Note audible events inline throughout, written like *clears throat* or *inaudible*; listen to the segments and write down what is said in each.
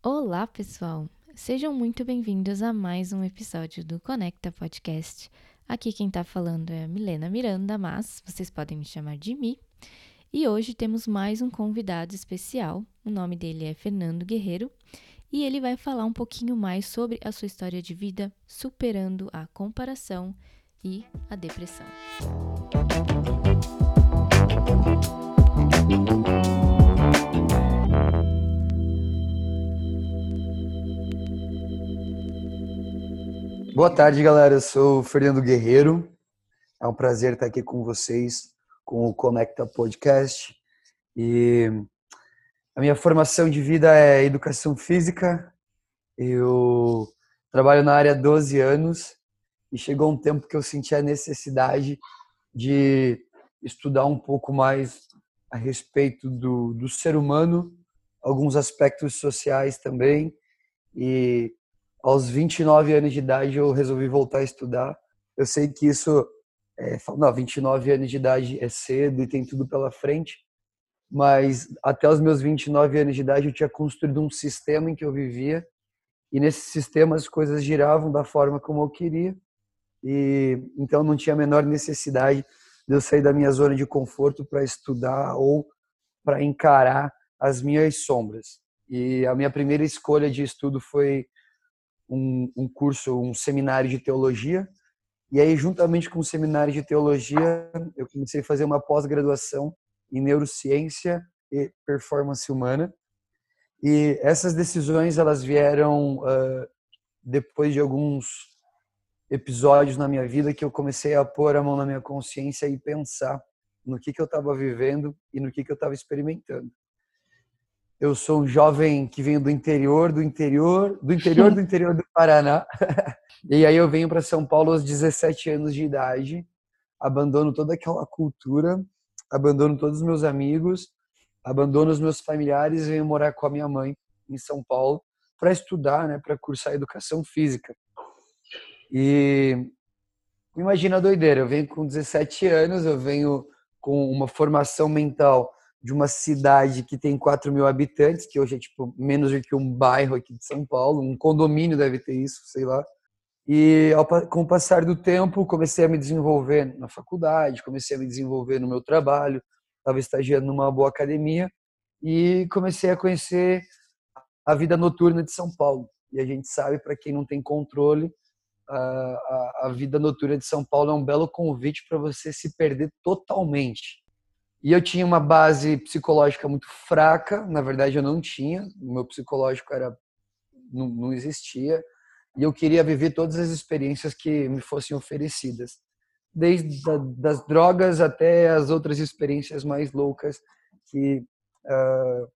Olá, pessoal! Sejam muito bem-vindos a mais um episódio do Conecta Podcast. Aqui quem tá falando é a Milena Miranda, mas vocês podem me chamar de Mi. E hoje temos mais um convidado especial. O nome dele é Fernando Guerreiro e ele vai falar um pouquinho mais sobre a sua história de vida superando a comparação e a depressão. Boa tarde, galera. Eu sou o Fernando Guerreiro. É um prazer estar aqui com vocês com o Conecta Podcast. E a minha formação de vida é educação física. Eu trabalho na área há 12 anos e chegou um tempo que eu senti a necessidade de estudar um pouco mais a respeito do, do ser humano, alguns aspectos sociais também. E aos 29 anos de idade eu resolvi voltar a estudar. Eu sei que isso, é, não, 29 anos de idade é cedo e tem tudo pela frente, mas até os meus 29 anos de idade eu tinha construído um sistema em que eu vivia e nesse sistema as coisas giravam da forma como eu queria e então não tinha a menor necessidade de eu sair da minha zona de conforto para estudar ou para encarar as minhas sombras. E a minha primeira escolha de estudo foi um, um curso, um seminário de teologia. E aí, juntamente com o seminário de teologia, eu comecei a fazer uma pós-graduação em neurociência e performance humana. E essas decisões elas vieram uh, depois de alguns episódios na minha vida que eu comecei a pôr a mão na minha consciência e pensar no que que eu estava vivendo e no que que eu estava experimentando. Eu sou um jovem que venho do interior, do interior, do interior do interior do Paraná. *laughs* e aí eu venho para São Paulo aos 17 anos de idade, abandono toda aquela cultura, abandono todos os meus amigos, abandono os meus familiares e venho morar com a minha mãe em São Paulo para estudar, né, para cursar educação física. E imagina a doideira, eu venho com 17 anos, eu venho com uma formação mental de uma cidade que tem 4 mil habitantes, que hoje é tipo menos do que um bairro aqui de São Paulo, um condomínio deve ter isso, sei lá. E ao, com o passar do tempo, comecei a me desenvolver na faculdade, comecei a me desenvolver no meu trabalho, estava estagiando numa boa academia e comecei a conhecer a vida noturna de São Paulo. E a gente sabe, para quem não tem controle, a, a, a vida noturna de São Paulo é um belo convite para você se perder totalmente e eu tinha uma base psicológica muito fraca, na verdade eu não tinha, o meu psicológico era não, não existia, e eu queria viver todas as experiências que me fossem oferecidas, desde da, das drogas até as outras experiências mais loucas que uh,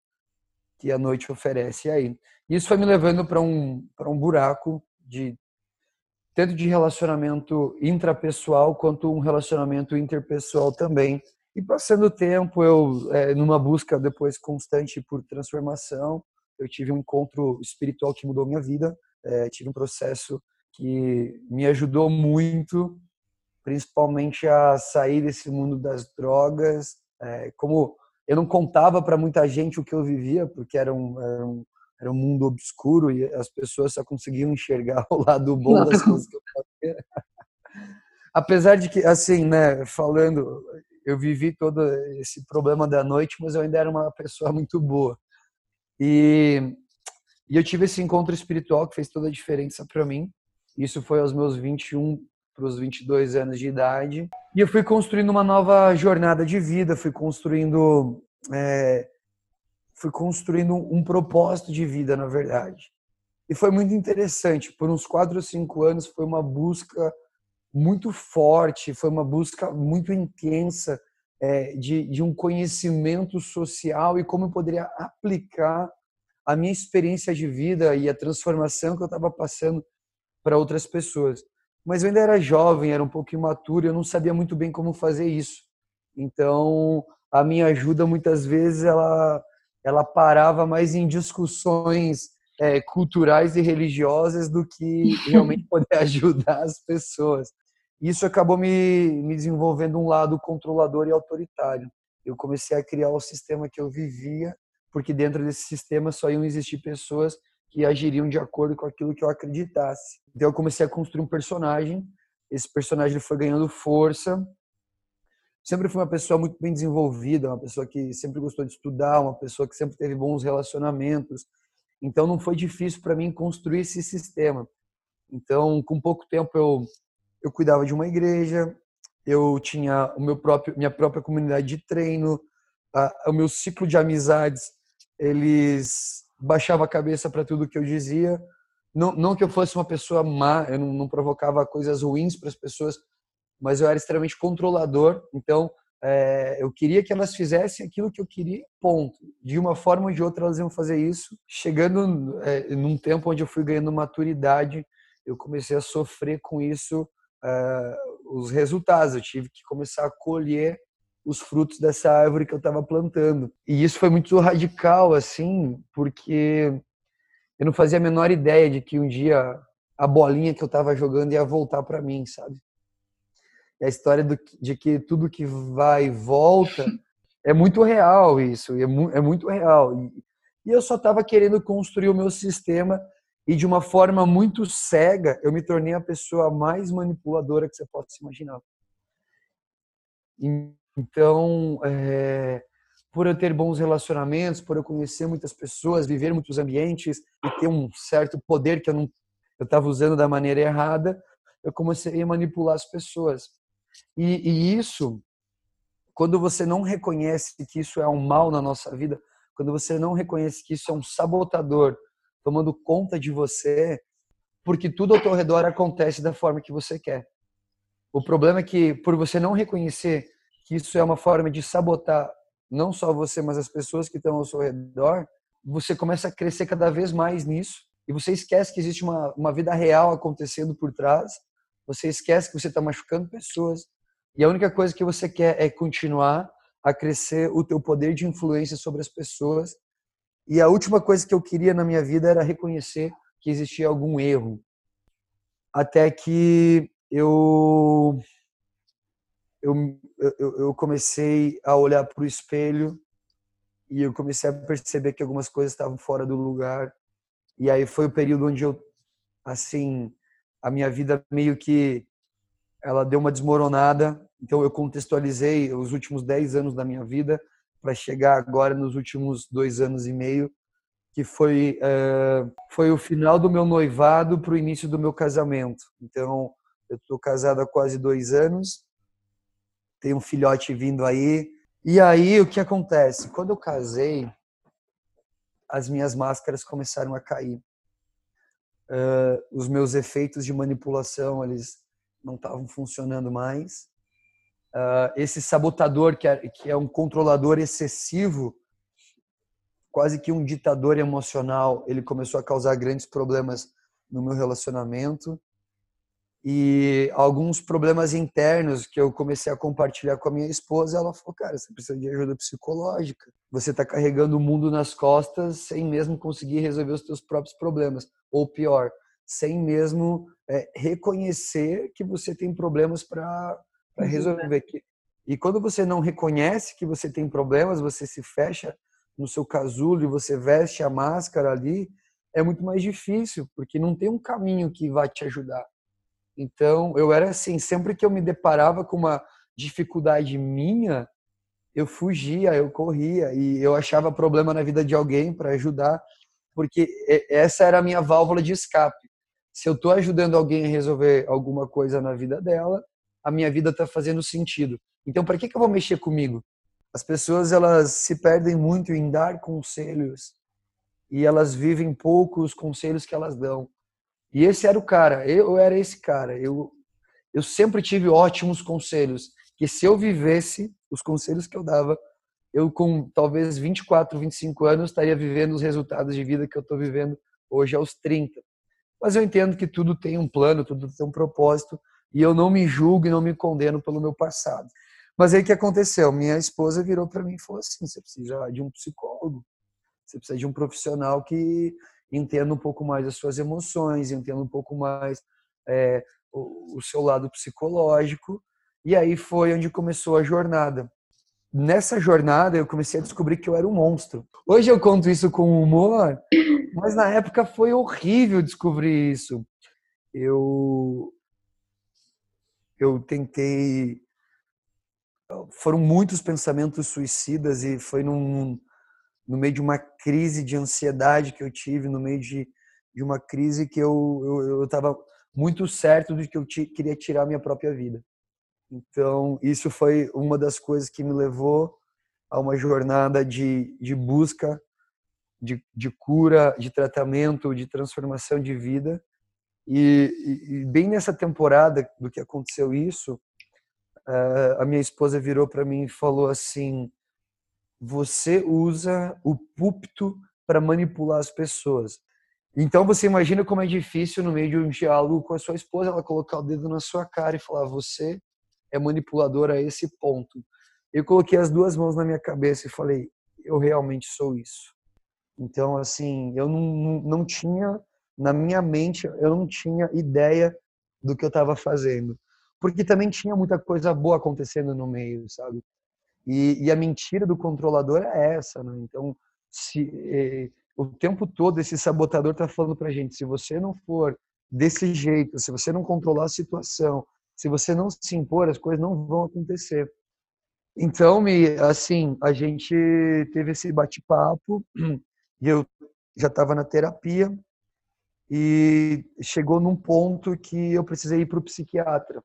que a noite oferece aí. Isso foi me levando para um para um buraco de tanto de relacionamento intrapessoal quanto um relacionamento interpessoal também e passando o tempo, eu, é, numa busca depois constante por transformação, eu tive um encontro espiritual que mudou minha vida. É, tive um processo que me ajudou muito, principalmente a sair desse mundo das drogas. É, como eu não contava para muita gente o que eu vivia, porque era um, era um, era um mundo obscuro e as pessoas só conseguiam enxergar *laughs* o lado bom não. das coisas que eu fazia. Apesar de que, assim, né, falando, eu vivi todo esse problema da noite, mas eu ainda era uma pessoa *laughs* muito boa. E, e eu tive esse encontro espiritual que fez toda a diferença para mim. Isso foi aos meus 21 para os 22 anos de idade. E eu fui construindo uma nova jornada de vida, fui construindo é, fui construindo um propósito de vida, na verdade. E foi muito interessante. Por uns quatro ou cinco anos foi uma busca muito forte, foi uma busca muito intensa é, de, de um conhecimento social e como eu poderia aplicar a minha experiência de vida e a transformação que eu estava passando para outras pessoas. Mas eu ainda era jovem, era um pouco imaturo, eu não sabia muito bem como fazer isso. Então, a minha ajuda muitas vezes ela ela parava mais em discussões é, culturais e religiosas do que *laughs* realmente poder ajudar as pessoas. Isso acabou me, me desenvolvendo um lado controlador e autoritário. Eu comecei a criar o sistema que eu vivia, porque dentro desse sistema só iam existir pessoas que agiriam de acordo com aquilo que eu acreditasse. Então eu comecei a construir um personagem, esse personagem foi ganhando força. Sempre fui uma pessoa muito bem desenvolvida, uma pessoa que sempre gostou de estudar, uma pessoa que sempre teve bons relacionamentos. Então não foi difícil para mim construir esse sistema. Então, com pouco tempo eu eu cuidava de uma igreja, eu tinha o meu próprio minha própria comunidade de treino, a, o meu ciclo de amizades, eles baixava a cabeça para tudo que eu dizia. Não, não que eu fosse uma pessoa má, eu não, não provocava coisas ruins para as pessoas, mas eu era extremamente controlador. Então, é, eu queria que elas fizessem aquilo que eu queria, ponto. De uma forma ou de outra, elas iam fazer isso. Chegando é, num tempo onde eu fui ganhando maturidade, eu comecei a sofrer com isso, é, os resultados. Eu tive que começar a colher os frutos dessa árvore que eu estava plantando. E isso foi muito radical, assim, porque eu não fazia a menor ideia de que um dia a bolinha que eu estava jogando ia voltar para mim, sabe? E a história do, de que tudo que vai e volta *laughs* é muito real isso, é, mu é muito real. E, e eu só estava querendo construir o meu sistema e de uma forma muito cega eu me tornei a pessoa mais manipuladora que você possa imaginar. Então, é, por eu ter bons relacionamentos, por eu conhecer muitas pessoas, viver muitos ambientes e ter um certo poder que eu não eu estava usando da maneira errada, eu comecei a manipular as pessoas. E, e, isso, quando você não reconhece que isso é um mal na nossa vida, quando você não reconhece que isso é um sabotador tomando conta de você, porque tudo ao teu redor acontece da forma que você quer. O problema é que, por você não reconhecer que isso é uma forma de sabotar não só você, mas as pessoas que estão ao seu redor, você começa a crescer cada vez mais nisso e você esquece que existe uma, uma vida real acontecendo por trás, você esquece que você está machucando pessoas e a única coisa que você quer é continuar a crescer o teu poder de influência sobre as pessoas. E a última coisa que eu queria na minha vida era reconhecer que existia algum erro. Até que eu eu, eu, eu comecei a olhar para o espelho e eu comecei a perceber que algumas coisas estavam fora do lugar. E aí foi o período onde eu, assim, a minha vida meio que ela deu uma desmoronada. Então eu contextualizei os últimos 10 anos da minha vida para chegar agora nos últimos dois anos e meio, que foi uh, foi o final do meu noivado para o início do meu casamento. Então eu estou casado há quase dois anos tem um filhote vindo aí. E aí o que acontece? Quando eu casei, as minhas máscaras começaram a cair. Uh, os meus efeitos de manipulação eles não estavam funcionando mais. Uh, esse sabotador que é, que é um controlador excessivo, quase que um ditador emocional, ele começou a causar grandes problemas no meu relacionamento e alguns problemas internos que eu comecei a compartilhar com a minha esposa, ela falou: "Cara, você precisa de ajuda psicológica. Você está carregando o mundo nas costas sem mesmo conseguir resolver os seus próprios problemas, ou pior, sem mesmo é, reconhecer que você tem problemas para uhum. resolver. E quando você não reconhece que você tem problemas, você se fecha no seu casulo e você veste a máscara ali, é muito mais difícil, porque não tem um caminho que vai te ajudar. Então, eu era assim, sempre que eu me deparava com uma dificuldade minha, eu fugia, eu corria e eu achava problema na vida de alguém para ajudar, porque essa era a minha válvula de escape. Se eu estou ajudando alguém a resolver alguma coisa na vida dela, a minha vida está fazendo sentido. Então, para que, que eu vou mexer comigo? As pessoas elas se perdem muito em dar conselhos e elas vivem pouco os conselhos que elas dão. E esse era o cara, eu era esse cara. Eu, eu sempre tive ótimos conselhos, que se eu vivesse os conselhos que eu dava, eu com talvez 24, 25 anos estaria vivendo os resultados de vida que eu estou vivendo hoje aos 30. Mas eu entendo que tudo tem um plano, tudo tem um propósito, e eu não me julgo e não me condeno pelo meu passado. Mas aí o que aconteceu? Minha esposa virou para mim e falou assim: você precisa de um psicólogo, você precisa de um profissional que entenda um pouco mais as suas emoções, entenda um pouco mais é, o, o seu lado psicológico. E aí foi onde começou a jornada. nessa jornada eu comecei a descobrir que eu era um monstro. Hoje eu conto isso com humor, mas na época foi horrível descobrir isso. Eu eu tentei foram muitos pensamentos suicidas e foi num, no meio de uma crise de ansiedade que eu tive, no meio de, de uma crise que eu estava muito certo de que eu queria tirar minha própria vida. Então, isso foi uma das coisas que me levou a uma jornada de, de busca, de, de cura, de tratamento, de transformação de vida. E, e, bem nessa temporada do que aconteceu isso, a minha esposa virou para mim e falou assim: Você usa o púlpito para manipular as pessoas. Então você imagina como é difícil no meio de um diálogo com a sua esposa ela colocar o dedo na sua cara e falar: Você é manipulador a esse ponto. Eu coloquei as duas mãos na minha cabeça e falei: Eu realmente sou isso. Então, assim, eu não, não tinha, na minha mente, eu não tinha ideia do que eu estava fazendo porque também tinha muita coisa boa acontecendo no meio, sabe? E, e a mentira do controlador é essa, né? Então, se eh, o tempo todo esse sabotador está falando para gente, se você não for desse jeito, se você não controlar a situação, se você não se impor, as coisas não vão acontecer. Então, me, assim, a gente teve esse bate-papo *clears throat* e eu já estava na terapia e chegou num ponto que eu precisei ir para o psiquiatra.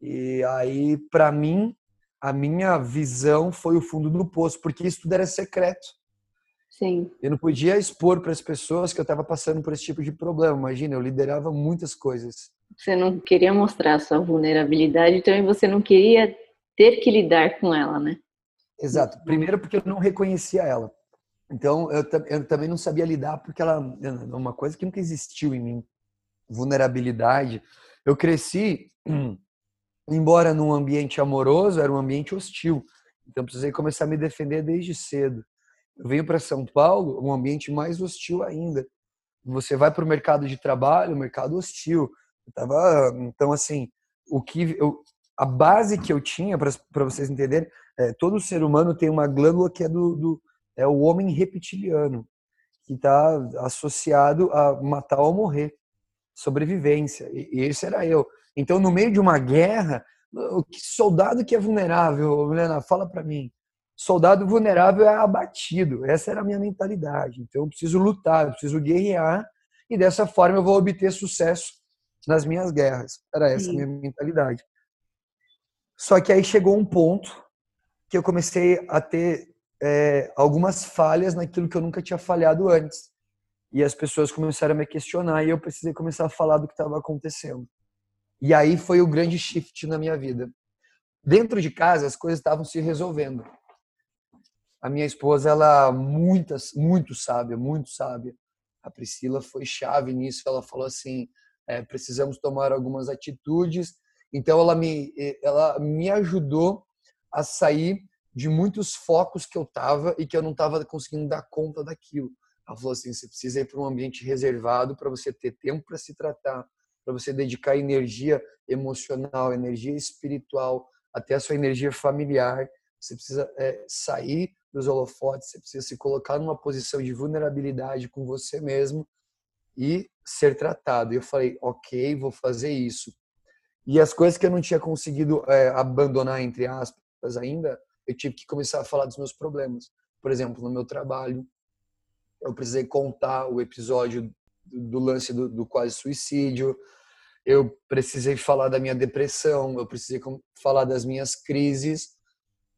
E aí, para mim, a minha visão foi o fundo do poço, porque isso tudo era secreto. Sim. Eu não podia expor para as pessoas que eu estava passando por esse tipo de problema. Imagina, eu liderava muitas coisas. Você não queria mostrar a sua vulnerabilidade, então você não queria ter que lidar com ela, né? Exato. Primeiro porque eu não reconhecia ela. Então eu, eu também não sabia lidar porque ela é uma coisa que nunca existiu em mim. Vulnerabilidade. Eu cresci *clears throat* embora num ambiente amoroso, era um ambiente hostil. Então precisei começar a me defender desde cedo. Eu venho para São Paulo, um ambiente mais hostil ainda. Você vai para o mercado de trabalho, mercado hostil. Eu tava, então assim, o que eu, a base que eu tinha para vocês entenderem, é, todo ser humano tem uma glândula que é do, do é o homem reptiliano, que está associado a matar ou morrer, sobrevivência. E, esse era eu. Então, no meio de uma guerra, o soldado que é vulnerável, Helena, fala para mim. Soldado vulnerável é abatido. Essa era a minha mentalidade. Então, eu preciso lutar, eu preciso guerrear e dessa forma eu vou obter sucesso nas minhas guerras. Era essa Sim. a minha mentalidade. Só que aí chegou um ponto que eu comecei a ter é, algumas falhas naquilo que eu nunca tinha falhado antes. E as pessoas começaram a me questionar e eu precisei começar a falar do que estava acontecendo. E aí foi o grande shift na minha vida. Dentro de casa as coisas estavam se resolvendo. A minha esposa, ela muitas, muito sábia, muito sábia. A Priscila foi chave nisso. Ela falou assim: é, precisamos tomar algumas atitudes. Então ela me, ela me ajudou a sair de muitos focos que eu tava e que eu não estava conseguindo dar conta daquilo. Ela falou assim: você precisa ir para um ambiente reservado para você ter tempo para se tratar, para você dedicar energia emocional, energia espiritual, até a sua energia familiar. Você precisa é, sair dos holofotes, você precisa se colocar numa posição de vulnerabilidade com você mesmo e ser tratado. E eu falei, ok, vou fazer isso. E as coisas que eu não tinha conseguido é, abandonar, entre aspas, ainda, eu tive que começar a falar dos meus problemas. Por exemplo, no meu trabalho, eu precisei contar o episódio do lance do, do quase suicídio, eu precisei falar da minha depressão, eu precisei falar das minhas crises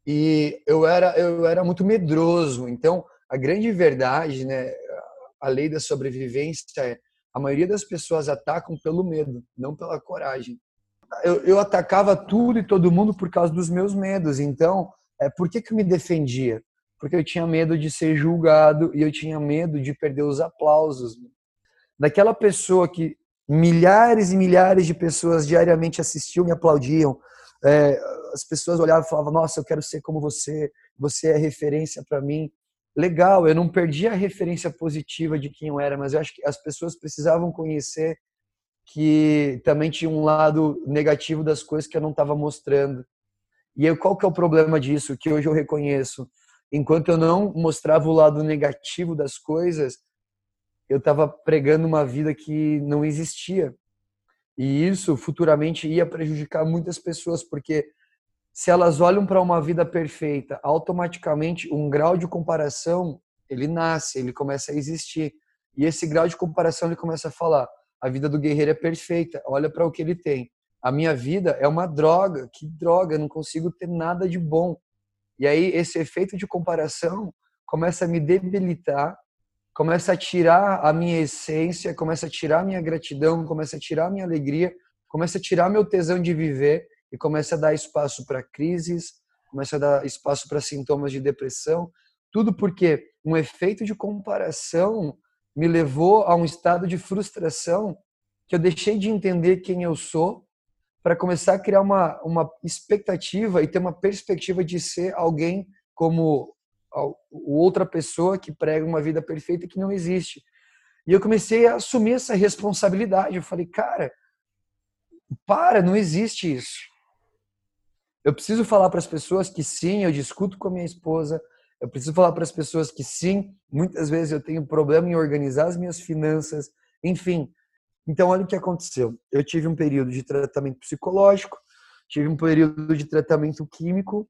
e eu era eu era muito medroso. Então, a grande verdade, né, a lei da sobrevivência é a maioria das pessoas atacam pelo medo, não pela coragem. Eu, eu atacava tudo e todo mundo por causa dos meus medos. Então, é, por que, que eu me defendia? Porque eu tinha medo de ser julgado e eu tinha medo de perder os aplausos daquela pessoa que milhares e milhares de pessoas diariamente assistiam, me aplaudiam. É, as pessoas olhavam e falavam: Nossa, eu quero ser como você, você é referência para mim. Legal, eu não perdi a referência positiva de quem eu era, mas eu acho que as pessoas precisavam conhecer que também tinha um lado negativo das coisas que eu não estava mostrando. E aí, qual que é o problema disso? Que hoje eu reconheço. Enquanto eu não mostrava o lado negativo das coisas, eu estava pregando uma vida que não existia. E isso futuramente ia prejudicar muitas pessoas, porque se elas olham para uma vida perfeita, automaticamente um grau de comparação ele nasce, ele começa a existir. E esse grau de comparação ele começa a falar: a vida do guerreiro é perfeita, olha para o que ele tem. A minha vida é uma droga, que droga, eu não consigo ter nada de bom. E aí esse efeito de comparação começa a me debilitar, começa a tirar a minha essência, começa a tirar a minha gratidão, começa a tirar a minha alegria, começa a tirar meu tesão de viver e começa a dar espaço para crises, começa a dar espaço para sintomas de depressão, tudo porque um efeito de comparação me levou a um estado de frustração que eu deixei de entender quem eu sou para começar a criar uma, uma expectativa e ter uma perspectiva de ser alguém como outra pessoa que prega uma vida perfeita que não existe. E eu comecei a assumir essa responsabilidade. Eu falei, cara, para, não existe isso. Eu preciso falar para as pessoas que sim, eu discuto com a minha esposa, eu preciso falar para as pessoas que sim, muitas vezes eu tenho problema em organizar as minhas finanças, enfim. Então, olha o que aconteceu. Eu tive um período de tratamento psicológico, tive um período de tratamento químico,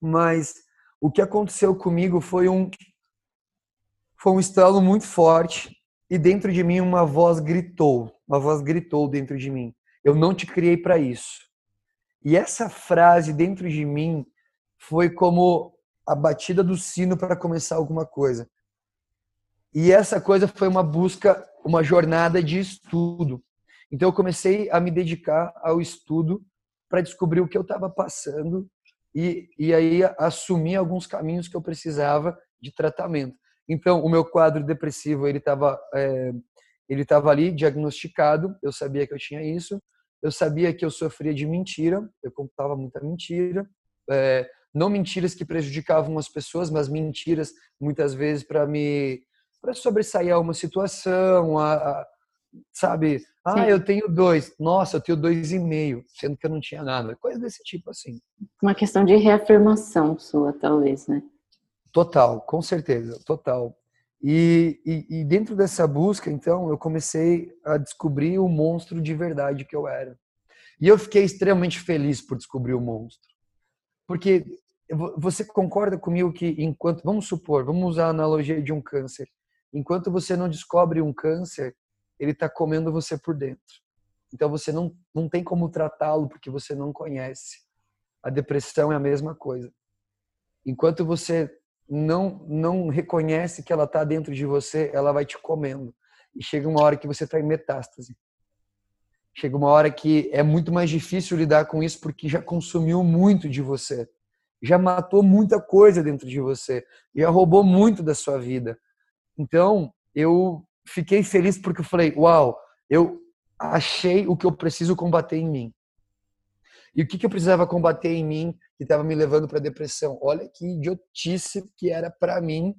mas o que aconteceu comigo foi um foi um estalo muito forte e dentro de mim uma voz gritou, uma voz gritou dentro de mim. Eu não te criei para isso. E essa frase dentro de mim foi como a batida do sino para começar alguma coisa. E essa coisa foi uma busca, uma jornada de estudo. Então eu comecei a me dedicar ao estudo para descobrir o que eu estava passando e, e aí assumir alguns caminhos que eu precisava de tratamento. Então o meu quadro depressivo ele estava é, ele estava ali diagnosticado. Eu sabia que eu tinha isso. Eu sabia que eu sofria de mentira. Eu contava muita mentira. É, não mentiras que prejudicavam as pessoas, mas mentiras muitas vezes para me para sobressair a uma situação, a, a sabe? Ah, Sim. eu tenho dois. Nossa, eu tenho dois e meio, sendo que eu não tinha nada. Coisa desse tipo assim. Uma questão de reafirmação sua, talvez, né? Total, com certeza, total. E, e, e, dentro dessa busca, então, eu comecei a descobrir o monstro de verdade que eu era. E eu fiquei extremamente feliz por descobrir o monstro. Porque você concorda comigo que enquanto, vamos supor, vamos usar a analogia de um câncer. Enquanto você não descobre um câncer, ele está comendo você por dentro. Então você não, não tem como tratá-lo porque você não conhece. A depressão é a mesma coisa. Enquanto você não não reconhece que ela está dentro de você, ela vai te comendo. E chega uma hora que você está em metástase. Chega uma hora que é muito mais difícil lidar com isso porque já consumiu muito de você já matou muita coisa dentro de você, já roubou muito da sua vida. Então, eu fiquei feliz porque eu falei: "Uau, eu achei o que eu preciso combater em mim". E o que, que eu precisava combater em mim que estava me levando para depressão? Olha que idiotice que era para mim,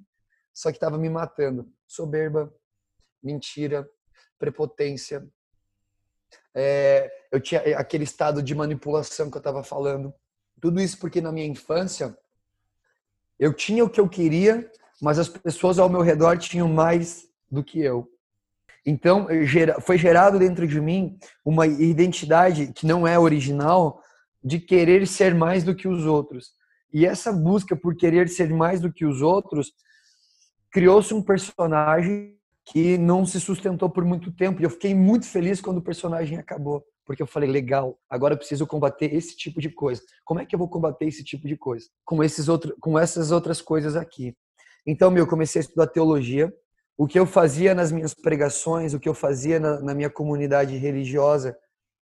só que estava me matando. Soberba, mentira, prepotência. É, eu tinha aquele estado de manipulação que eu estava falando. Tudo isso porque na minha infância eu tinha o que eu queria, mas as pessoas ao meu redor tinham mais do que eu. Então, foi gerado dentro de mim uma identidade que não é original de querer ser mais do que os outros. E essa busca por querer ser mais do que os outros criou-se um personagem que não se sustentou por muito tempo. E eu fiquei muito feliz quando o personagem acabou porque eu falei, legal, agora eu preciso combater esse tipo de coisa. Como é que eu vou combater esse tipo de coisa? Com, esses outro, com essas outras coisas aqui. Então, meu, eu comecei a estudar teologia. O que eu fazia nas minhas pregações, o que eu fazia na, na minha comunidade religiosa,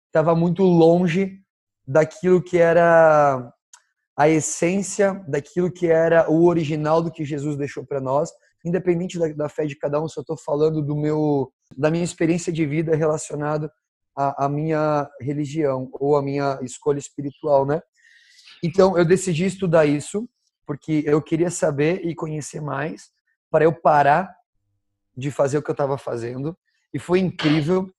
estava muito longe daquilo que era a essência, daquilo que era o original do que Jesus deixou para nós, independente da, da, fé de cada um. Eu estou falando do meu, da minha experiência de vida relacionado a, a minha religião ou a minha escolha espiritual, né? Então eu decidi estudar isso porque eu queria saber e conhecer mais para eu parar de fazer o que eu estava fazendo. E foi incrível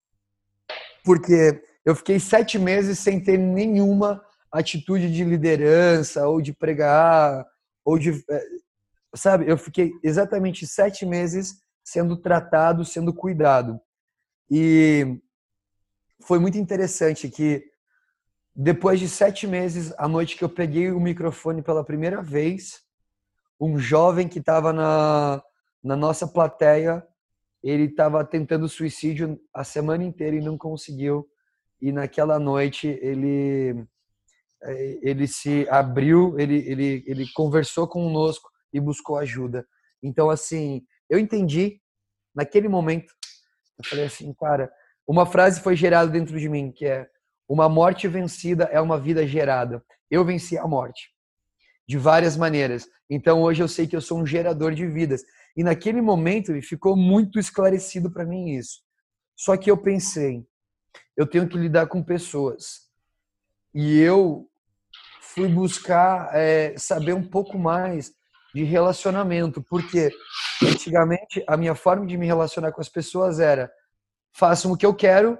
porque eu fiquei sete meses sem ter nenhuma atitude de liderança ou de pregar ou de é, sabe eu fiquei exatamente sete meses sendo tratado sendo cuidado. E foi muito interessante que depois de sete meses a noite que eu peguei o microfone pela primeira vez um jovem que estava na, na nossa plateia ele estava tentando suicídio a semana inteira e não conseguiu e naquela noite ele é, ele se abriu, ele, ele, ele conversou conosco e buscou ajuda. Então, assim, eu entendi naquele momento. Eu falei assim, cara, uma frase foi gerada dentro de mim que é: uma morte vencida é uma vida gerada. Eu venci a morte de várias maneiras. Então, hoje eu sei que eu sou um gerador de vidas. E naquele momento ficou muito esclarecido para mim isso. Só que eu pensei, eu tenho que lidar com pessoas. E eu fui buscar é, saber um pouco mais de relacionamento, porque antigamente a minha forma de me relacionar com as pessoas era façam o que eu quero,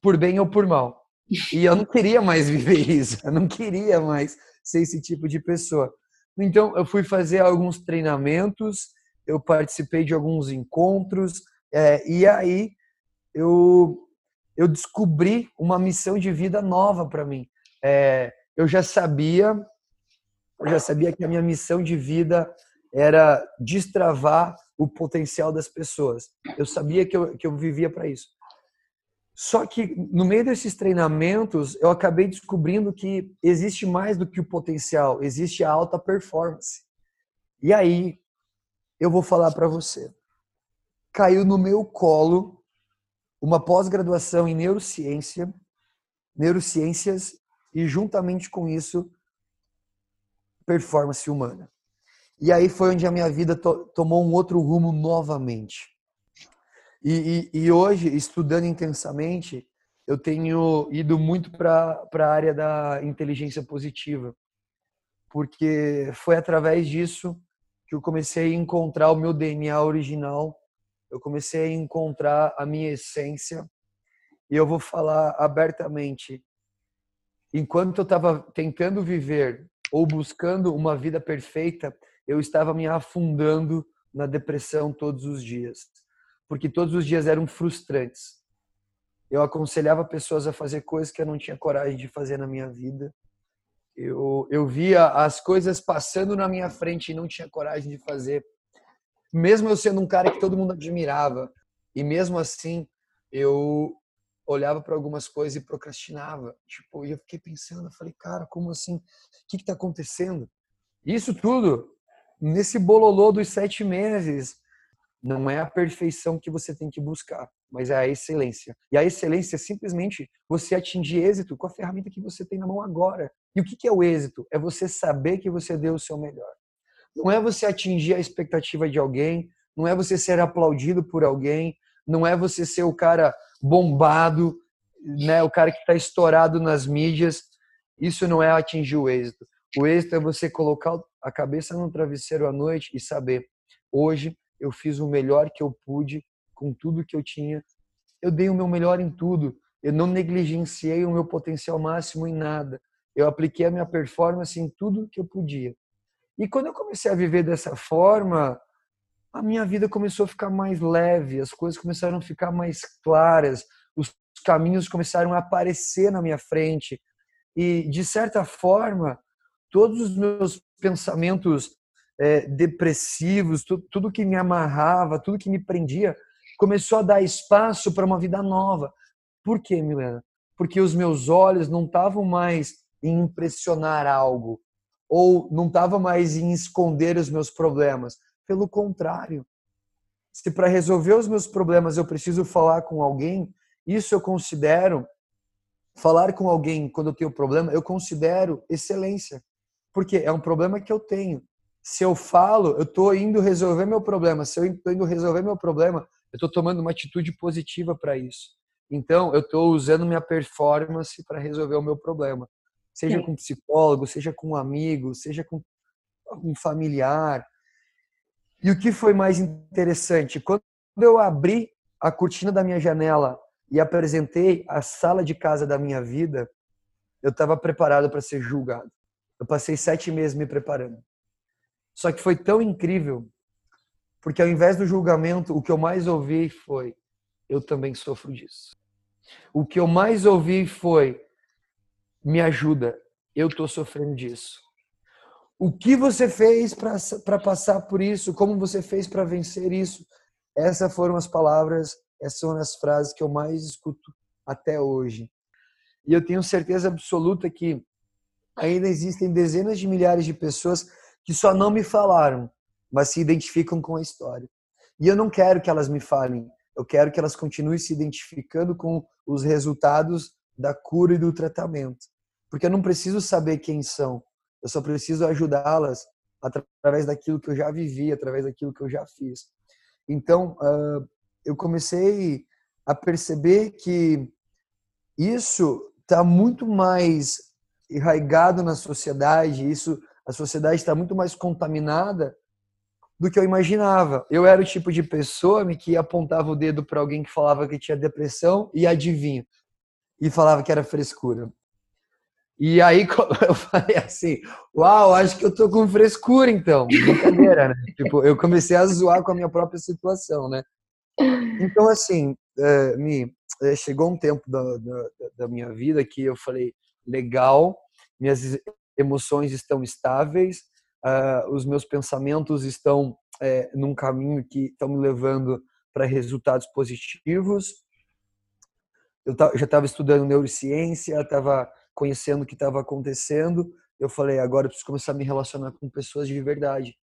por bem ou por mal. E eu não queria mais *laughs* viver isso, eu não queria mais ser esse tipo de pessoa. Então eu fui fazer alguns treinamentos, eu participei de alguns encontros, é, e aí eu eu descobri uma missão de vida nova para mim. É, eu já sabia, eu já sabia que a minha missão de vida era destravar o potencial das pessoas. Eu sabia que eu, que eu vivia para isso. Só que no meio desses treinamentos, eu acabei descobrindo que existe mais do que o potencial, existe a alta performance. E aí, eu vou falar para você. Caiu no meu colo uma pós-graduação em neurociência, neurociências e juntamente com isso performance humana. E aí foi onde a minha vida to tomou um outro rumo novamente. E, e, e, hoje, estudando intensamente, eu tenho ido muito para a área da inteligência positiva, porque foi através disso que eu comecei a encontrar o meu DNA original eu comecei a encontrar a minha essência e eu vou falar abertamente. Enquanto eu estava tentando viver ou buscando uma vida perfeita, eu estava me afundando na depressão todos os dias, porque todos os dias eram frustrantes. Eu aconselhava pessoas a fazer coisas que eu não tinha coragem de fazer na minha vida. Eu, eu via as coisas passando na minha frente e não tinha coragem de fazer mesmo eu sendo um cara que todo mundo admirava, e mesmo assim eu olhava para algumas coisas e procrastinava. Tipo, e eu fiquei pensando, eu falei, cara, como assim? O que está acontecendo? Isso tudo nesse bololô dos sete meses. Não é a perfeição que você tem que buscar, mas é a excelência. E a excelência é simplesmente você atingir êxito com a ferramenta que você tem na mão agora. E o que é o êxito? É você saber que você deu o seu melhor. Não é você atingir a expectativa de alguém, não é você ser aplaudido por alguém, não é você ser o cara bombado, né, o cara que está estourado nas mídias. Isso não é atingir o êxito. O êxito é você colocar a cabeça no travesseiro à noite e saber: hoje eu fiz o melhor que eu pude com tudo que eu tinha. Eu dei o meu melhor em tudo. Eu não negligenciei o meu potencial máximo em nada. Eu apliquei a minha performance em tudo que eu podia. E quando eu comecei a viver dessa forma, a minha vida começou a ficar mais leve, as coisas começaram a ficar mais claras, os caminhos começaram a aparecer na minha frente. E, de certa forma, todos os meus pensamentos é, depressivos, tudo, tudo que me amarrava, tudo que me prendia, começou a dar espaço para uma vida nova. Por quê, Milena? Porque os meus olhos não estavam mais em impressionar algo, ou não estava mais em esconder os meus problemas. Pelo contrário, se para resolver os meus problemas eu preciso falar com alguém, isso eu considero falar com alguém quando eu tenho problema, eu considero excelência, porque é um problema que eu tenho. Se eu falo, eu estou indo resolver meu problema. Se eu estou indo resolver meu problema, eu estou tomando uma atitude positiva para isso. Então, eu estou usando minha performance para resolver o meu problema seja Sim. com um psicólogo, seja com um amigo, seja com um familiar. E o que foi mais interessante, quando eu abri a cortina da minha janela e apresentei a sala de casa da minha vida, eu estava preparado para ser julgado. Eu passei sete meses me preparando. Só que foi tão incrível, porque ao invés do julgamento, o que eu mais ouvi foi: eu também sofro disso. O que eu mais ouvi foi: me ajuda, eu estou sofrendo disso. O que você fez para passar por isso? Como você fez para vencer isso? Essas foram as palavras, essas são as frases que eu mais escuto até hoje. E eu tenho certeza absoluta que ainda existem dezenas de milhares de pessoas que só não me falaram, mas se identificam com a história. E eu não quero que elas me falem, eu quero que elas continuem se identificando com os resultados da cura e do tratamento. Porque eu não preciso saber quem são, eu só preciso ajudá-las através daquilo que eu já vivi, através daquilo que eu já fiz. Então, eu comecei a perceber que isso está muito mais enraigado na sociedade, isso a sociedade está muito mais contaminada do que eu imaginava. Eu era o tipo de pessoa que apontava o dedo para alguém que falava que tinha depressão e adivinha. E falava que era frescura. E aí *laughs* eu falei assim, uau, acho que eu tô com frescura então. Brincadeira, né? *laughs* tipo, eu comecei a zoar com a minha própria situação, né? Então, assim, é, me, é, chegou um tempo da, da, da minha vida que eu falei, legal, minhas emoções estão estáveis, uh, os meus pensamentos estão é, num caminho que estão me levando para resultados positivos. Eu já estava estudando neurociência, estava conhecendo o que estava acontecendo. Eu falei, agora eu preciso começar a me relacionar com pessoas de verdade,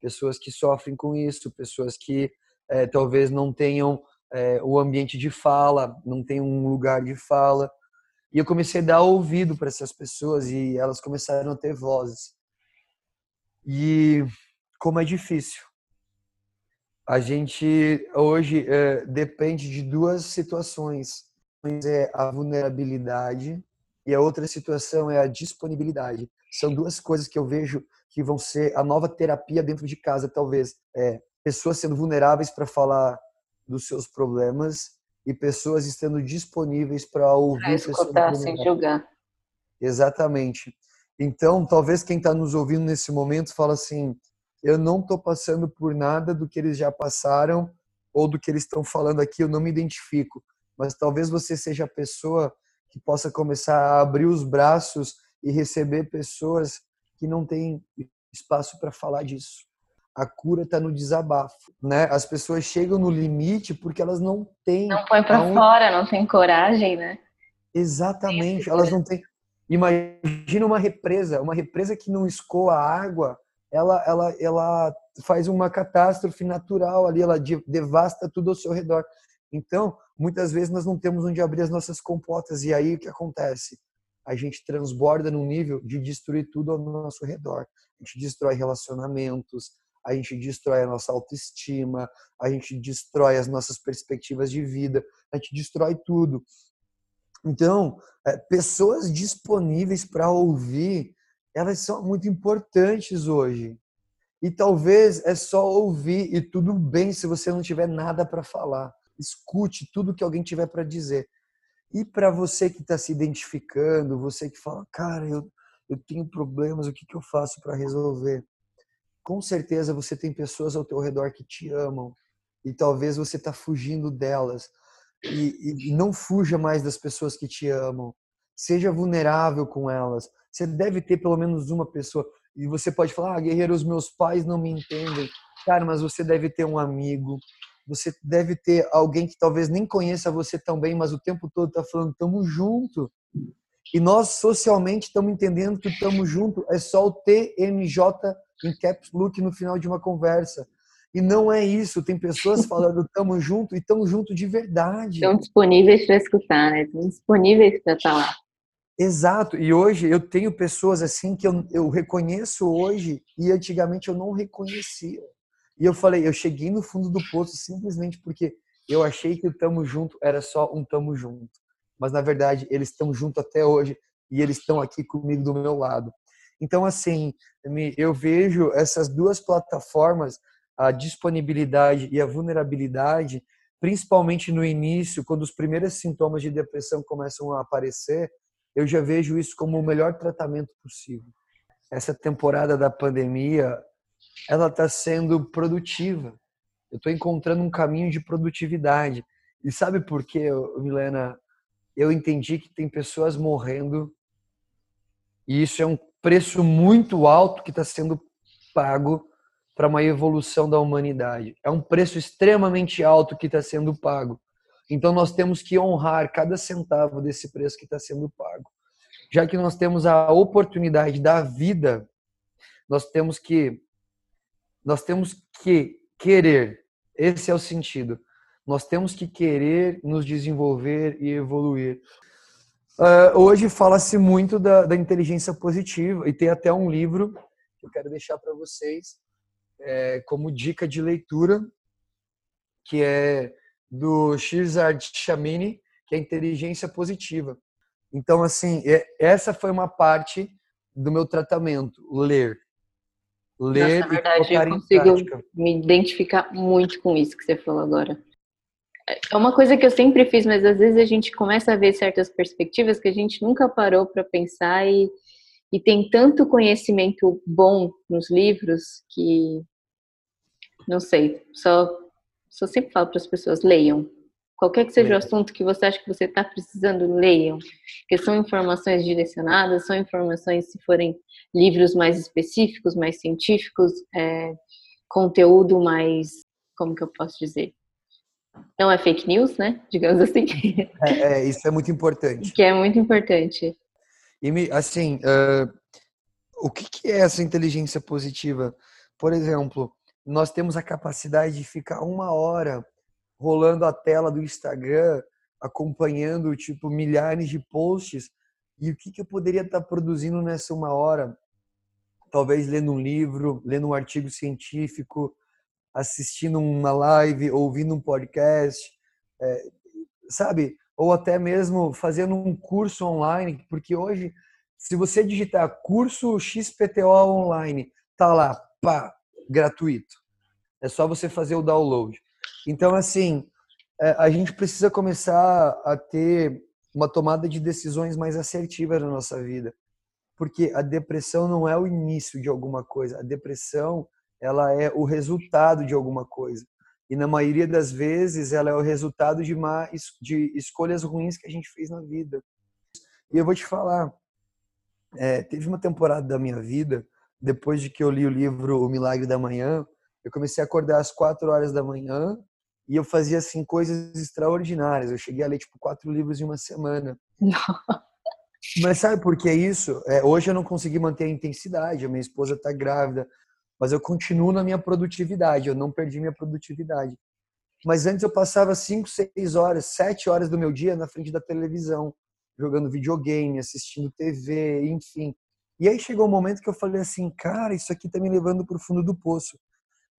pessoas que sofrem com isso, pessoas que é, talvez não tenham é, o ambiente de fala, não tenham um lugar de fala. E eu comecei a dar ouvido para essas pessoas e elas começaram a ter vozes. E como é difícil. A gente hoje é, depende de duas situações. É a vulnerabilidade e a outra situação é a disponibilidade. São duas coisas que eu vejo que vão ser a nova terapia dentro de casa, talvez. É, pessoas sendo vulneráveis para falar dos seus problemas e pessoas estando disponíveis para ouvir. Para escutar sem julgar. Exatamente. Então, talvez quem está nos ouvindo nesse momento fala assim: eu não estou passando por nada do que eles já passaram ou do que eles estão falando aqui, eu não me identifico. Mas talvez você seja a pessoa que possa começar a abrir os braços e receber pessoas que não têm espaço para falar disso. A cura está no desabafo, né? As pessoas chegam no limite porque elas não têm. Não põe para fora, não tem coragem, né? Exatamente, elas não têm. Imagina uma represa, uma represa que não escoa água, ela, ela, ela faz uma catástrofe natural ali, ela devasta tudo ao seu redor. Então, muitas vezes nós não temos onde abrir as nossas compotas e aí o que acontece? A gente transborda num nível de destruir tudo ao nosso redor. A gente destrói relacionamentos, a gente destrói a nossa autoestima, a gente destrói as nossas perspectivas de vida, a gente destrói tudo. Então, é, pessoas disponíveis para ouvir, elas são muito importantes hoje. E talvez é só ouvir e tudo bem se você não tiver nada para falar escute tudo que alguém tiver para dizer. E para você que está se identificando, você que fala, cara, eu, eu tenho problemas, o que, que eu faço para resolver? Com certeza você tem pessoas ao teu redor que te amam e talvez você está fugindo delas. E, e, não fuja mais das pessoas que te amam. Seja vulnerável com elas. Você deve ter pelo menos uma pessoa. E você pode falar, ah, guerreiro, os meus pais não me entendem. Cara, mas você deve ter um amigo, você deve ter alguém que talvez nem conheça você tão bem, mas o tempo todo está falando, tamo junto. E nós socialmente estamos entendendo que o tamo junto é só o TMJ em caps look no final de uma conversa. E não é isso. Tem pessoas *laughs* falando tamo junto e tamo junto de verdade. Estão disponíveis para escutar, né? Estão disponíveis para estar lá. Exato. E hoje eu tenho pessoas assim que eu, eu reconheço hoje e antigamente eu não reconhecia. E eu falei, eu cheguei no fundo do poço simplesmente porque eu achei que o tamo junto era só um tamo junto. Mas na verdade, eles estão junto até hoje e eles estão aqui comigo do meu lado. Então, assim, eu vejo essas duas plataformas, a disponibilidade e a vulnerabilidade, principalmente no início, quando os primeiros sintomas de depressão começam a aparecer, eu já vejo isso como o melhor tratamento possível. Essa temporada da pandemia, ela está sendo produtiva. Eu estou encontrando um caminho de produtividade. E sabe por quê, Milena? Eu entendi que tem pessoas morrendo e isso é um preço muito alto que está sendo pago para uma evolução da humanidade. É um preço extremamente alto que está sendo pago. Então nós temos que honrar cada centavo desse preço que está sendo pago. Já que nós temos a oportunidade da vida, nós temos que nós temos que querer. Esse é o sentido. Nós temos que querer nos desenvolver e evoluir. Uh, hoje fala-se muito da, da, inteligência positiva e tem até um livro que eu quero deixar para vocês é, como dica de leitura, que é do Shirzad Chamini, que é inteligência positiva. Então, assim, essa foi uma parte do meu tratamento, ler. Ler Nossa, na verdade, eu consigo me identificar muito com isso que você falou agora. É uma coisa que eu sempre fiz, mas às vezes a gente começa a ver certas perspectivas que a gente nunca parou para pensar e, e tem tanto conhecimento bom nos livros que não sei, só só sempre falo para as pessoas leiam. Qualquer que seja o assunto que você acha que você está precisando, leiam. Porque são informações direcionadas, são informações, se forem livros mais específicos, mais científicos, é, conteúdo mais, como que eu posso dizer? Não é fake news, né? Digamos assim. É, é isso é muito importante. *laughs* Que é muito importante. E, assim, uh, o que, que é essa inteligência positiva? Por exemplo, nós temos a capacidade de ficar uma hora rolando a tela do Instagram, acompanhando tipo milhares de posts. E o que, que eu poderia estar produzindo nessa uma hora? Talvez lendo um livro, lendo um artigo científico, assistindo uma live, ouvindo um podcast, é, sabe? Ou até mesmo fazendo um curso online, porque hoje, se você digitar curso XPTO online, tá lá, pá, gratuito. É só você fazer o download. Então, assim, é, a gente precisa começar a ter uma tomada de decisões mais assertiva na nossa vida. Porque a depressão não é o início de alguma coisa. A depressão, ela é o resultado de alguma coisa. E na maioria das vezes, ela é o resultado de, mais, de escolhas ruins que a gente fez na vida. E eu vou te falar, é, teve uma temporada da minha vida depois de que eu li o livro O Milagre da Manhã, eu comecei a acordar às quatro horas da manhã e eu fazia assim coisas extraordinárias. Eu cheguei a ler tipo quatro livros em uma semana. Mas sabe por que isso? É, hoje eu não consegui manter a intensidade. A minha esposa está grávida, mas eu continuo na minha produtividade. Eu não perdi minha produtividade. Mas antes eu passava cinco, seis horas, sete horas do meu dia na frente da televisão, jogando videogame, assistindo TV, enfim. E aí chegou um momento que eu falei assim, cara, isso aqui tá me levando para o fundo do poço.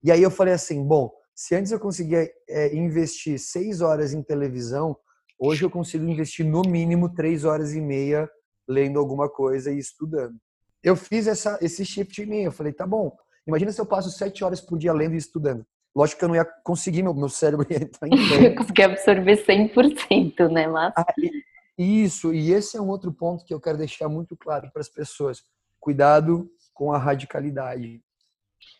E aí eu falei assim, bom, se antes eu conseguia é, investir seis horas em televisão, hoje eu consigo investir no mínimo três horas e meia lendo alguma coisa e estudando. Eu fiz essa, esse shift em mim. Eu falei, tá bom. Imagina se eu passo sete horas por dia lendo e estudando. Lógico que eu não ia conseguir, meu, meu cérebro ia entrar em *laughs* Conseguir absorver 100%, né, mas... Ah, isso, e esse é um outro ponto que eu quero deixar muito claro para as pessoas. Cuidado com a radicalidade.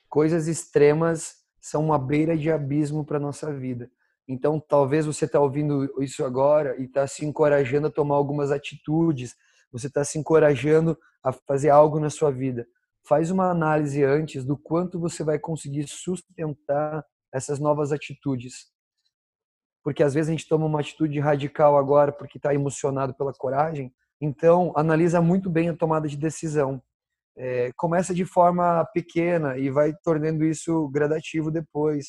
Coisas extremas são uma beira de abismo para nossa vida. Então, talvez você está ouvindo isso agora e está se encorajando a tomar algumas atitudes, você está se encorajando a fazer algo na sua vida. Faz uma análise antes do quanto você vai conseguir sustentar essas novas atitudes porque às vezes a gente toma uma atitude radical agora porque está emocionado pela coragem. Então, analisa muito bem a tomada de decisão. É, começa de forma pequena e vai tornando isso gradativo depois.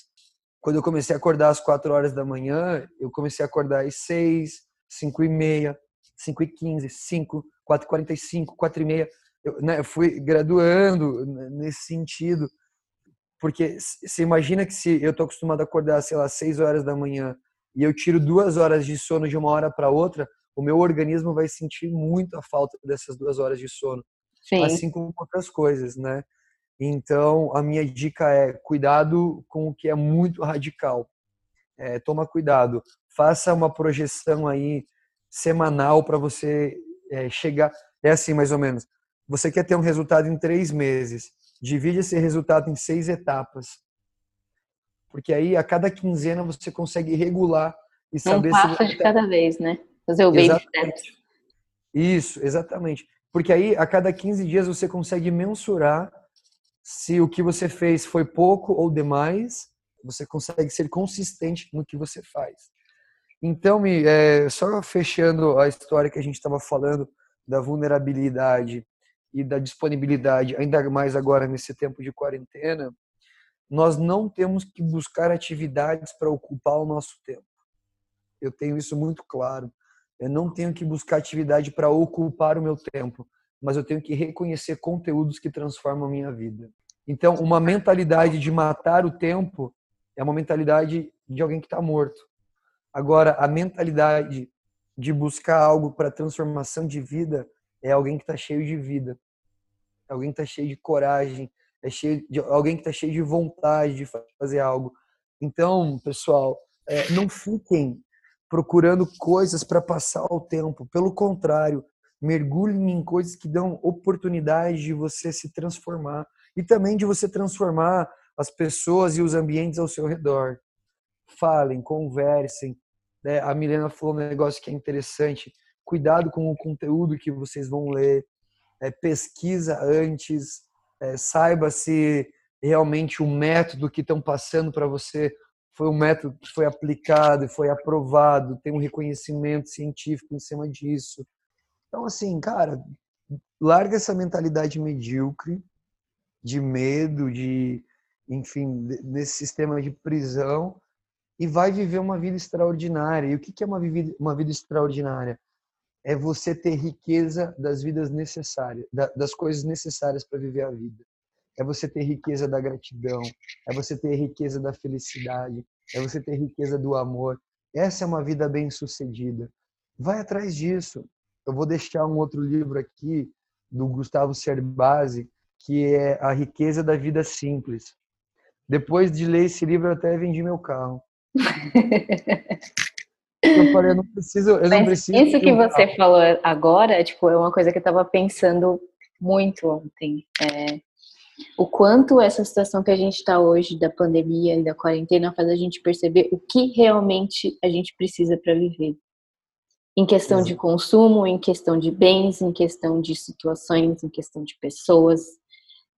Quando eu comecei a acordar às 4 horas da manhã, eu comecei a acordar às 6, 5 e meia, 5 e 15, 5, 4 e 45, 4 e meia. Eu, né, eu fui graduando nesse sentido. Porque você imagina que se eu estou acostumado a acordar, sei lá, 6 horas da manhã e eu tiro duas horas de sono de uma hora para outra, o meu organismo vai sentir muito a falta dessas duas horas de sono. Sim. Assim como outras coisas, né? Então, a minha dica é cuidado com o que é muito radical. É, toma cuidado. Faça uma projeção aí semanal para você é, chegar. É assim, mais ou menos. Você quer ter um resultado em três meses. Divide esse resultado em seis etapas. Porque aí, a cada quinzena, você consegue regular e saber um passo se de tá... cada vez, né? Fazer o baby steps. Isso, exatamente. Porque aí, a cada 15 dias, você consegue mensurar se o que você fez foi pouco ou demais. Você consegue ser consistente no que você faz. Então, é, só fechando a história que a gente estava falando da vulnerabilidade e da disponibilidade, ainda mais agora nesse tempo de quarentena, nós não temos que buscar atividades para ocupar o nosso tempo. Eu tenho isso muito claro. Eu não tenho que buscar atividade para ocupar o meu tempo, mas eu tenho que reconhecer conteúdos que transformam a minha vida. Então, uma mentalidade de matar o tempo é uma mentalidade de alguém que está morto. Agora, a mentalidade de buscar algo para transformação de vida é alguém que está cheio de vida, é alguém que está cheio de coragem, é cheio de alguém que está cheio de vontade de fazer algo. Então, pessoal, é, não fiquem procurando coisas para passar o tempo. Pelo contrário, mergulhem em coisas que dão oportunidade de você se transformar e também de você transformar as pessoas e os ambientes ao seu redor. Falem, conversem. Né? A Milena falou um negócio que é interessante. Cuidado com o conteúdo que vocês vão ler. É, pesquisa antes. É, saiba se realmente o método que estão passando para você foi um método que foi aplicado e foi aprovado, tem um reconhecimento científico em cima disso. Então, assim, cara, larga essa mentalidade medíocre, de medo, de, enfim, nesse sistema de prisão e vai viver uma vida extraordinária. E o que é uma vida, uma vida extraordinária? É você ter riqueza das vidas necessárias, das coisas necessárias para viver a vida é você ter riqueza da gratidão, é você ter riqueza da felicidade, é você ter riqueza do amor. Essa é uma vida bem-sucedida. Vai atrás disso. Eu vou deixar um outro livro aqui do Gustavo Cerbasi, que é A Riqueza da Vida Simples. Depois de ler esse livro, eu até vendi meu carro. *laughs* eu falei, eu não preciso, eu não preciso. Isso que você falou agora, tipo, é uma coisa que eu estava pensando muito ontem. É, o quanto essa situação que a gente está hoje da pandemia e da quarentena faz a gente perceber o que realmente a gente precisa para viver. Em questão de consumo, em questão de bens, em questão de situações, em questão de pessoas.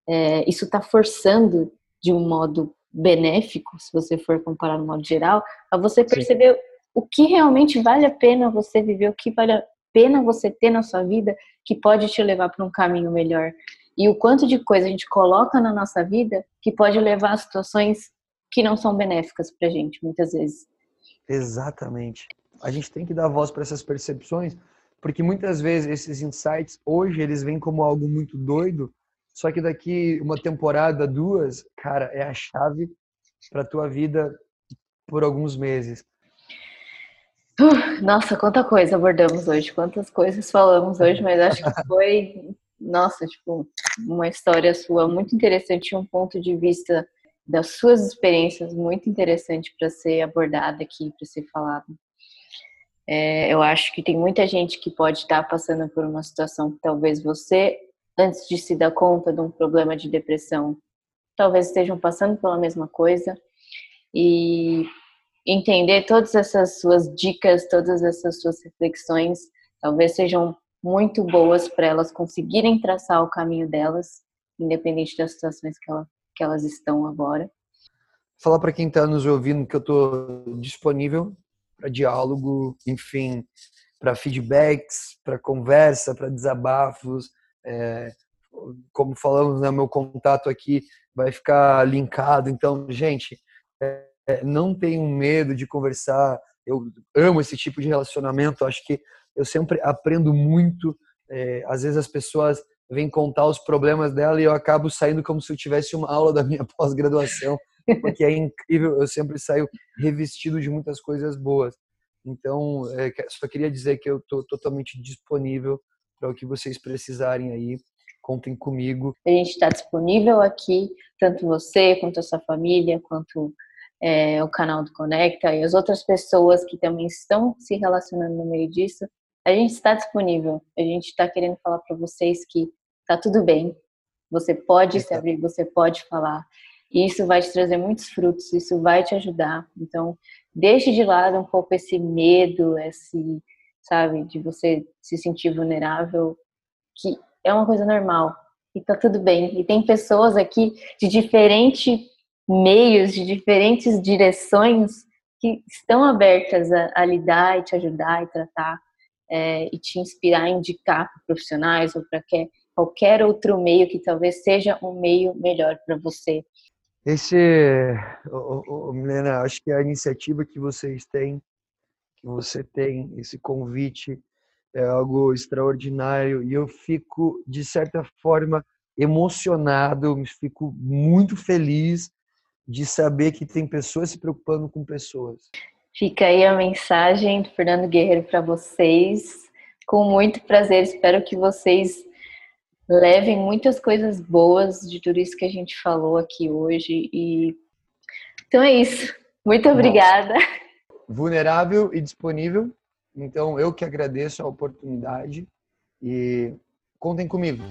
É, isso está forçando, de um modo benéfico, se você for comparar no modo geral, a você perceber Sim. O que realmente vale a pena você viver, o que vale a pena você ter na sua vida que pode te levar para um caminho melhor e o quanto de coisa a gente coloca na nossa vida que pode levar a situações que não são benéficas para a gente, muitas vezes. Exatamente. A gente tem que dar voz para essas percepções, porque muitas vezes esses insights, hoje, eles vêm como algo muito doido, só que daqui uma temporada, duas, cara, é a chave para tua vida por alguns meses. Uh, nossa, quanta coisa abordamos hoje, quantas coisas falamos hoje, mas acho que foi nossa, tipo, uma história sua muito interessante, um ponto de vista das suas experiências muito interessante para ser abordada aqui, para ser falado. É, eu acho que tem muita gente que pode estar passando por uma situação que talvez você, antes de se dar conta de um problema de depressão, talvez estejam passando pela mesma coisa e entender todas essas suas dicas, todas essas suas reflexões, talvez sejam muito boas para elas conseguirem traçar o caminho delas, independente das situações que, ela, que elas estão agora. Falar para quem está nos ouvindo que eu estou disponível para diálogo, enfim, para feedbacks, para conversa, para desabafos. É, como falamos, né, meu contato aqui vai ficar linkado. Então, gente, é, não tenham medo de conversar. Eu amo esse tipo de relacionamento. Acho que eu sempre aprendo muito. É, às vezes as pessoas vêm contar os problemas dela e eu acabo saindo como se eu tivesse uma aula da minha *laughs* pós-graduação, porque é incrível. Eu sempre saio revestido de muitas coisas boas. Então, é, só queria dizer que eu estou totalmente disponível para o que vocês precisarem aí. Contem comigo. A gente está disponível aqui, tanto você, quanto a sua família, quanto é, o canal do Conecta e as outras pessoas que também estão se relacionando no meio disso a gente está disponível. A gente está querendo falar para vocês que tá tudo bem. Você pode se abrir, você pode falar. E isso vai te trazer muitos frutos, isso vai te ajudar. Então, deixe de lado um pouco esse medo, esse, sabe, de você se sentir vulnerável, que é uma coisa normal. E tá tudo bem. E tem pessoas aqui de diferentes meios, de diferentes direções que estão abertas a, a lidar e te ajudar e tratar é, e te inspirar, indicar para profissionais ou para qualquer outro meio que talvez seja um meio melhor para você. Esse, oh, oh, Milena, acho que a iniciativa que vocês têm, que você tem, esse convite é algo extraordinário e eu fico de certa forma emocionado, fico muito feliz de saber que tem pessoas se preocupando com pessoas. Fica aí a mensagem do Fernando Guerreiro para vocês. Com muito prazer, espero que vocês levem muitas coisas boas de tudo isso que a gente falou aqui hoje. E então é isso. Muito obrigada. Vulnerável e disponível. Então eu que agradeço a oportunidade e contem comigo.